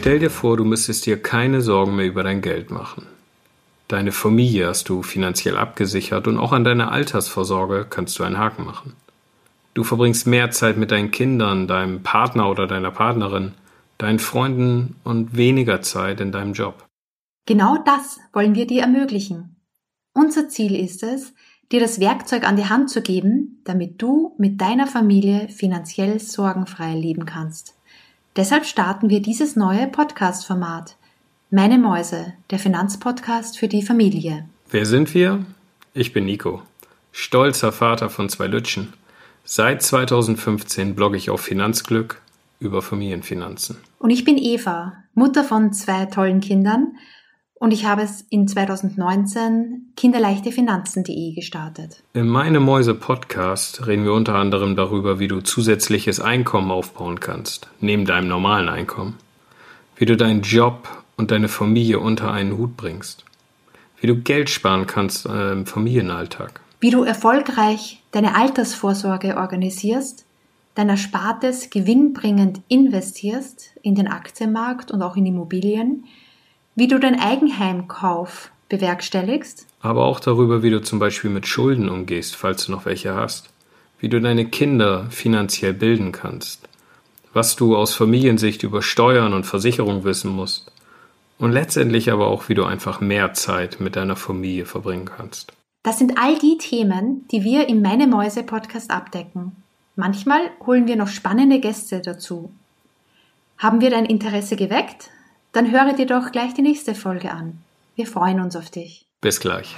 Stell dir vor, du müsstest dir keine Sorgen mehr über dein Geld machen. Deine Familie hast du finanziell abgesichert und auch an deiner Altersvorsorge kannst du einen Haken machen. Du verbringst mehr Zeit mit deinen Kindern, deinem Partner oder deiner Partnerin, deinen Freunden und weniger Zeit in deinem Job. Genau das wollen wir dir ermöglichen. Unser Ziel ist es, dir das Werkzeug an die Hand zu geben, damit du mit deiner Familie finanziell sorgenfrei leben kannst. Deshalb starten wir dieses neue Podcast-Format. Meine Mäuse, der Finanzpodcast für die Familie. Wer sind wir? Ich bin Nico, stolzer Vater von zwei Lütschen. Seit 2015 blogge ich auf Finanzglück über Familienfinanzen. Und ich bin Eva, Mutter von zwei tollen Kindern und ich habe es in 2019 kinderleichtefinanzen.de gestartet. In meinem Mäuse Podcast reden wir unter anderem darüber, wie du zusätzliches Einkommen aufbauen kannst, neben deinem normalen Einkommen. Wie du deinen Job und deine Familie unter einen Hut bringst. Wie du Geld sparen kannst äh, im Familienalltag. Wie du erfolgreich deine Altersvorsorge organisierst, dein Erspartes gewinnbringend investierst in den Aktienmarkt und auch in Immobilien, wie du dein Eigenheimkauf bewerkstelligst. Aber auch darüber, wie du zum Beispiel mit Schulden umgehst, falls du noch welche hast. Wie du deine Kinder finanziell bilden kannst. Was du aus Familiensicht über Steuern und Versicherung wissen musst. Und letztendlich aber auch, wie du einfach mehr Zeit mit deiner Familie verbringen kannst. Das sind all die Themen, die wir im Meine Mäuse Podcast abdecken. Manchmal holen wir noch spannende Gäste dazu. Haben wir dein Interesse geweckt? Dann höre dir doch gleich die nächste Folge an. Wir freuen uns auf dich. Bis gleich.